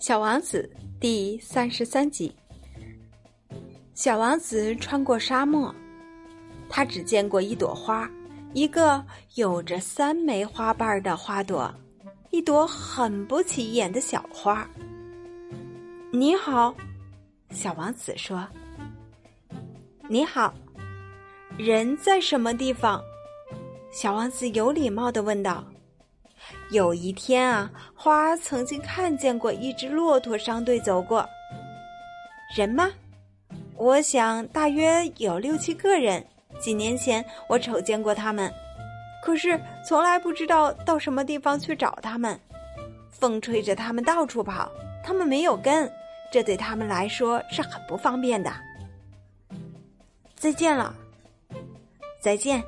小王子第三十三集。小王子穿过沙漠，他只见过一朵花，一个有着三枚花瓣的花朵，一朵很不起眼的小花。你好，小王子说。你好，人在什么地方？小王子有礼貌的问道。有一天啊，花儿曾经看见过一只骆驼商队走过。人吗？我想大约有六七个人。几年前我瞅见过他们，可是从来不知道到什么地方去找他们。风吹着他们到处跑，他们没有根，这对他们来说是很不方便的。再见了，再见。